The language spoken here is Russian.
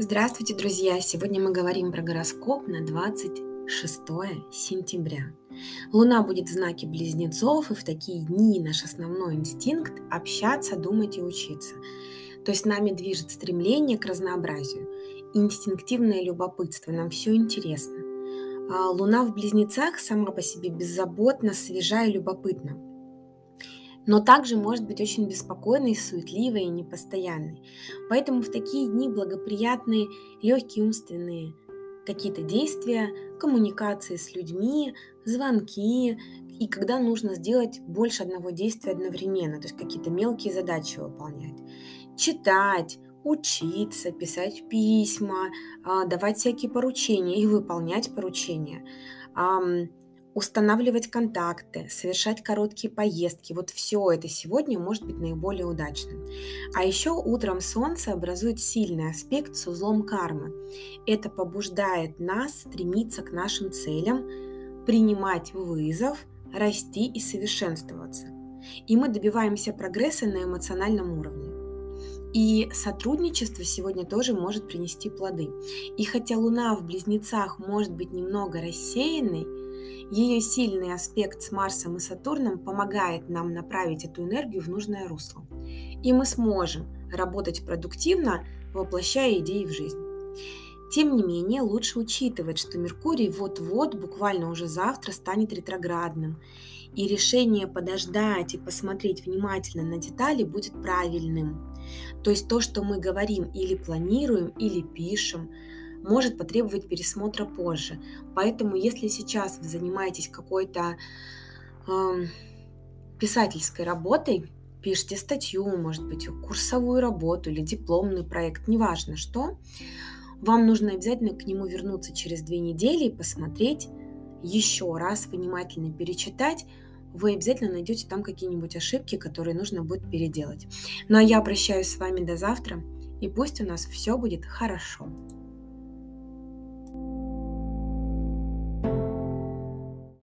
Здравствуйте, друзья! Сегодня мы говорим про гороскоп на 26 сентября. Луна будет в знаке близнецов, и в такие дни наш основной инстинкт – общаться, думать и учиться. То есть нами движет стремление к разнообразию, инстинктивное любопытство, нам все интересно. А Луна в близнецах сама по себе беззаботна, свежа и любопытна но также может быть очень беспокойной, суетливой и непостоянной. Поэтому в такие дни благоприятные легкие умственные какие-то действия, коммуникации с людьми, звонки, и когда нужно сделать больше одного действия одновременно, то есть какие-то мелкие задачи выполнять. Читать, учиться, писать письма, а, давать всякие поручения и выполнять поручения устанавливать контакты, совершать короткие поездки. Вот все это сегодня может быть наиболее удачным. А еще утром Солнце образует сильный аспект с узлом кармы. Это побуждает нас стремиться к нашим целям, принимать вызов, расти и совершенствоваться. И мы добиваемся прогресса на эмоциональном уровне. И сотрудничество сегодня тоже может принести плоды. И хотя Луна в близнецах может быть немного рассеянной, ее сильный аспект с Марсом и Сатурном помогает нам направить эту энергию в нужное русло. И мы сможем работать продуктивно, воплощая идеи в жизнь. Тем не менее, лучше учитывать, что Меркурий вот-вот, буквально уже завтра, станет ретроградным. И решение подождать и посмотреть внимательно на детали будет правильным. То есть то, что мы говорим или планируем, или пишем, может потребовать пересмотра позже. Поэтому, если сейчас вы занимаетесь какой-то э, писательской работой, пишете статью, может быть, курсовую работу или дипломный проект, неважно что, вам нужно обязательно к нему вернуться через две недели и посмотреть еще раз, внимательно перечитать, вы обязательно найдете там какие-нибудь ошибки, которые нужно будет переделать. Ну а я прощаюсь с вами до завтра, и пусть у нас все будет хорошо.